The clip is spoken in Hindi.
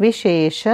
विशेष